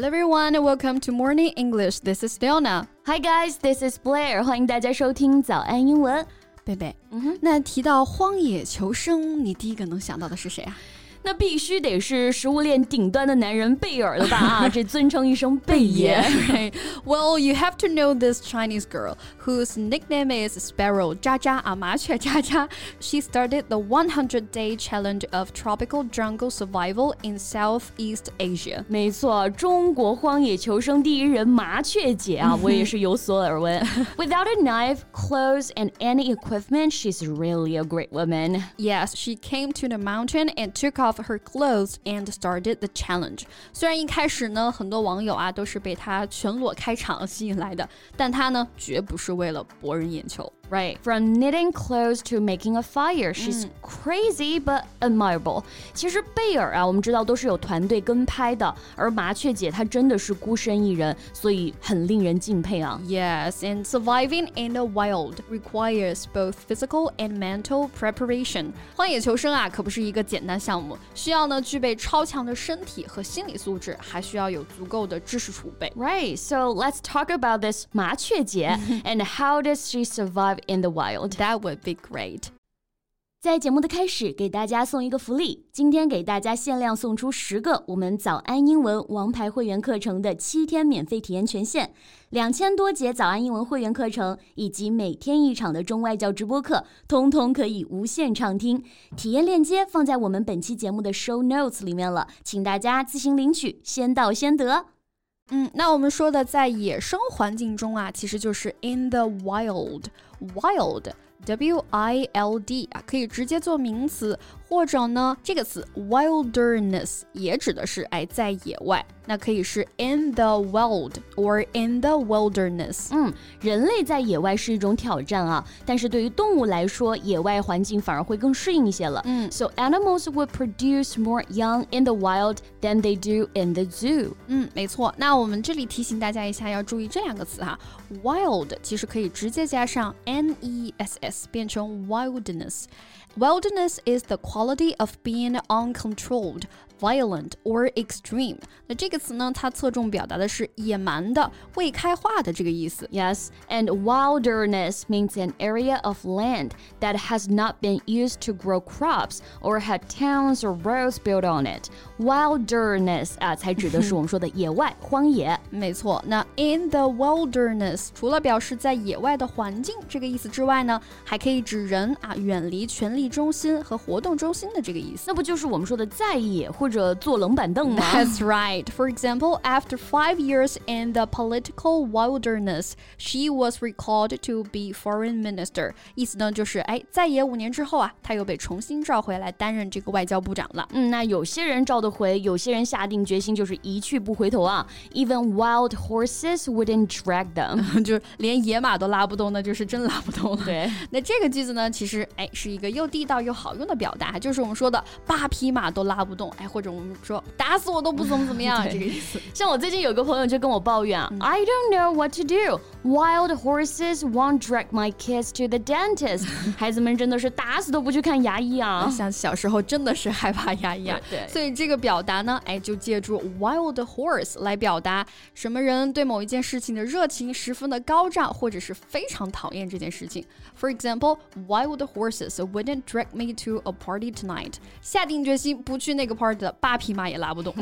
Hello everyone, welcome to Morning English. This is Fiona. Hi guys, this is Blair. 欢迎大家收听早安英文。贝贝，嗯哼，那提到荒野求生，你第一个能想到的是谁啊？那必须得是食物链顶端的男人贝尔了吧？啊，这尊称一声贝爷。Well, you have to know this Chinese girl whose nickname is Sparrow 渣渣啊，麻雀渣渣。She started the 100-day challenge of tropical jungle survival in Southeast Asia。没错，中国荒野求生第一人麻雀姐啊，我也是有所耳闻。Without a knife, clothes, and any equipment, she's really a great woman. Yes, she came to the mountain and took off off her clothes and started the challenge。虽然一开始呢，很多网友啊都是被她全裸开场吸引来的，但她呢绝不是为了博人眼球。Right, from knitting clothes to making a fire, she's crazy but admirable. 其实贝尔啊，我们知道都是有团队跟拍的，而麻雀姐她真的是孤身一人，所以很令人敬佩啊。Yes, and surviving in the wild requires both physical and mental preparation. 荒野求生啊，可不是一个简单项目，需要呢具备超强的身体和心理素质，还需要有足够的知识储备。Right, so let's talk about this 麻雀姐 and how does she survive in the wild. That would be great. 在节目的开始，给大家送一个福利。今天给大家限量送出十个我们早安英文王牌会员课程的七天免费体验权限，两千多节早安英文会员课程以及每天一场的中外教直播课，通通可以无限畅听。体验链接放在我们本期节目的 show notes 里面了，请大家自行领取，先到先得。嗯，那我们说的在野生环境中啊，其实就是 in the wild。W I L D 啊，可以直接做名词，或者呢，这个词 wilderness 也指的是哎在野外。那可以是 in the wild or in the wilderness。嗯，人类在野外是一种挑战啊，但是对于动物来说，野外环境反而会更适应一些了。嗯，So animals would produce more young in the wild than they do in the zoo。嗯，没错。那我们这里提醒大家一下，要注意这两个词哈。Wild 其实可以直接加上 N e s s 变成 wilderness。Wilderness is the quality of being uncontrolled, violent or extreme。那这个词呢，它侧重表达的是野蛮的、未开化的这个意思。Yes, and wilderness means an area of land that has not been used to grow crops or had towns or roads built on it. Wilderness 啊，才指的是我们说的野外、荒野。没错，那 in the wilderness 除了表示在野外的环境这个意思之外呢，还可以指人啊远离权力中心和活动中心的这个意思。那不就是我们说的在野或者 坐冷板凳吗？That's right. For example, after five years in the political wilderness, she was recalled to be foreign minister. 意思呢就是哎，在野五年之后啊，她又被重新召回来担任这个外交部长了。嗯，那有些人召得回，有些人下定决心就是一去不回头啊。Even wild horses wouldn't drag them，就是连野马都拉不动，那就是真拉不动了。对，那这个句子呢，其实哎是一个又地道又好用的表达，就是我们说的八匹马都拉不动，哎，或者我们说打死我都不怎么怎么样 这个意思。像我最近有个朋友就跟我抱怨啊，I don't know what to do. Wild horses won't drag my kids to the dentist. 孩子们真的是打死都不去看牙医啊！像小时候真的是害怕牙医啊。对，所以这个表达呢，哎，就借助 wild horse 来表达什么人对某一件事情的热情十分的高涨，或者是非常讨厌这件事情。For example, wild horses wouldn't drag me to a party tonight. 下定决心不去那个 party 的八匹马也拉不动。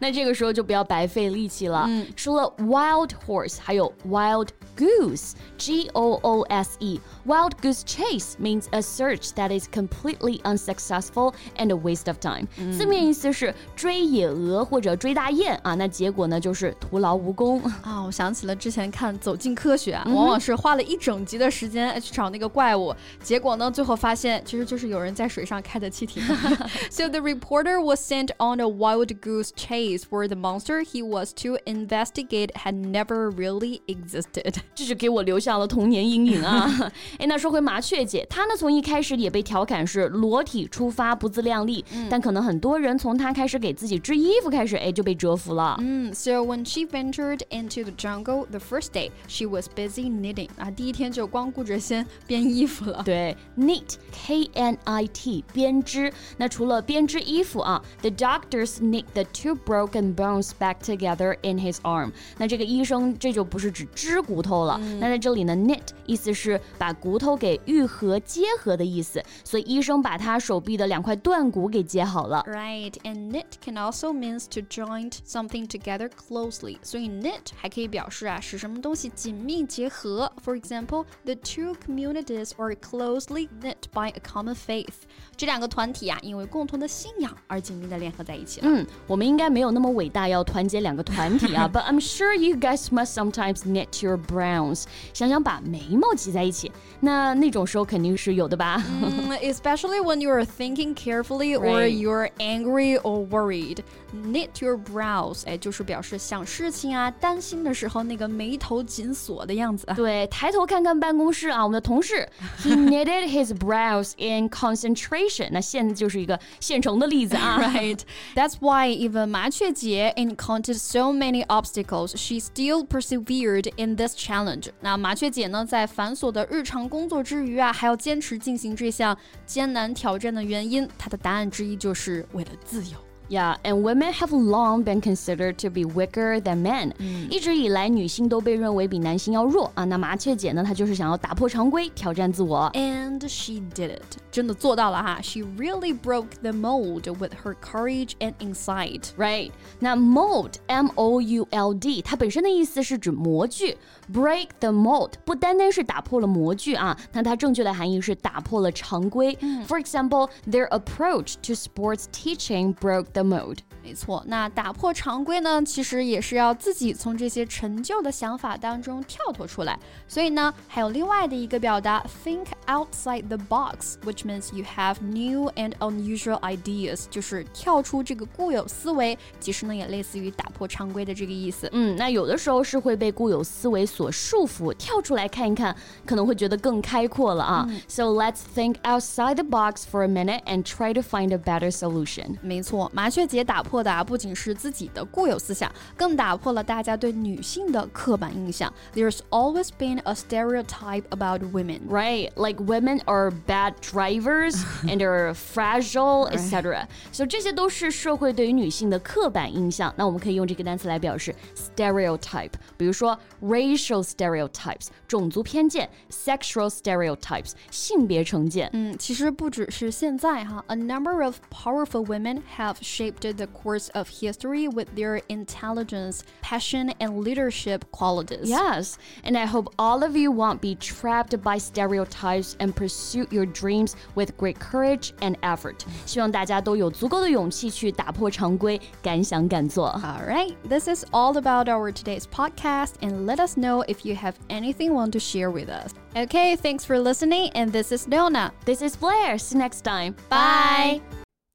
那这个时候就不要白费力气了。嗯，除了 wild horse，还有 wild goose。G O O S E. Wild goose chase means a search that is completely unsuccessful and a waste of time. 字面意思是追野鹅或者追大雁啊，那结果呢就是徒劳无功啊。我想起了之前看《走进科学》啊，往往是花了一整集的时间去找那个怪物，结果呢最后发现其实就是有人在水上开的汽艇。so the reporter was sent on a wild goose chase for the monster he was to investigate had never really existed。 这是给我留下了童年阴影啊！哎，那说回麻雀姐，她呢从一开始也被调侃是裸体出发，不自量力。嗯、但可能很多人从她开始给自己织衣服开始，哎，就被折服了。嗯，So when she ventured into the jungle the first day, she was busy knitting 啊，第一天就光顾着先编衣服了。对，knit，K N I T，编织。那除了编织衣服啊，the doctors knit the two broken bones back together in his arm。那这个医生这就不是指织骨头了，那在这里呢，knit 意思是把骨头给愈合、结合的意思，所以医生把他手臂的两块断骨给接好了。Right, and knit can also means to join something together closely. 所以 knit 还可以表示啊，使什么东西紧密结合。For example, the two communities are closely knit by a common faith. 这两个团体啊，因为共同的信仰而紧密的联合在一起了。嗯，我们应该没有那么伟大，要团结两个团体啊。But I'm sure you guys must sometimes knit your brows. 想想把眉毛挤在一起，那那种时候肯定是有的吧。Mm, especially when you are thinking carefully or Right. you're angry or worried. Knit your brows，哎，就是表示想事情啊、担心的时候那个眉头紧锁的样子啊。对，抬头看看办公室啊，我们的同事，he knitted his brows in concentration。那现在就是一个现成的例子啊。 Right. That's why even 麻雀姐 encountered so many obstacles, she still persevered in this challenge. 那麻雀姐呢，在繁琐的日常工作之余啊，还要坚持进行这项艰难挑战的原因，她的答案之一就是为了自由。Yeah, and women have long been considered to be weaker than men、一直以来，女性都被认为比男性要弱啊。那麻雀姐呢，她就是想要打破常规，挑战自我。 And she did it，真的做到了哈。She really broke the mold with her courage and insight. Right，那 mold M O U L D，它本身的意思是指模具。Break the mold 不单单是打破了模具啊，那它正确的含义是打破了常规。For example, their approach to sports teaching broke the mold. 没错，那打破常规呢，其实也是要自己从这些陈旧的想法当中跳脱出来。所以呢，还有另外的一个表达，think outside the box，which means you have new and unusual ideas，就是跳出这个固有思维。其实呢，也类似于打破常规的这个意思。嗯，那有的时候是会被固有思维所束缚，跳出来看一看，可能会觉得更开阔了啊。So let's think outside the box for a minute and try to find a better solution. 没错， 麻雀姐打破的啊，不仅是自己的固有思想，更打破了大家对女性的刻板印象。There's always been a stereotype about women, right? Like women are bad drivers and are fragile, etc. So 这些都是社会对于女性的刻板印象。那我们可以用这个单词来表示 stereotype，比如说 racial stereotypes，种族偏见；sexual stereotypes，性别成见。嗯，其实不只是现在哈，a number of powerful women have shaped the course of history with their intelligence, passion, and leadership qualities. Yes, and I hope all of you won't be trapped by stereotypes and pursue your dreams with great courage and effort. 希望大家都有足够的勇气去打破常规，敢想敢做。 All right, this is all about our today's podcast, and let us know if you have anything want to share with us. Okay, thanks for listening, and this is Nona. This is Blair. See you next time. Bye.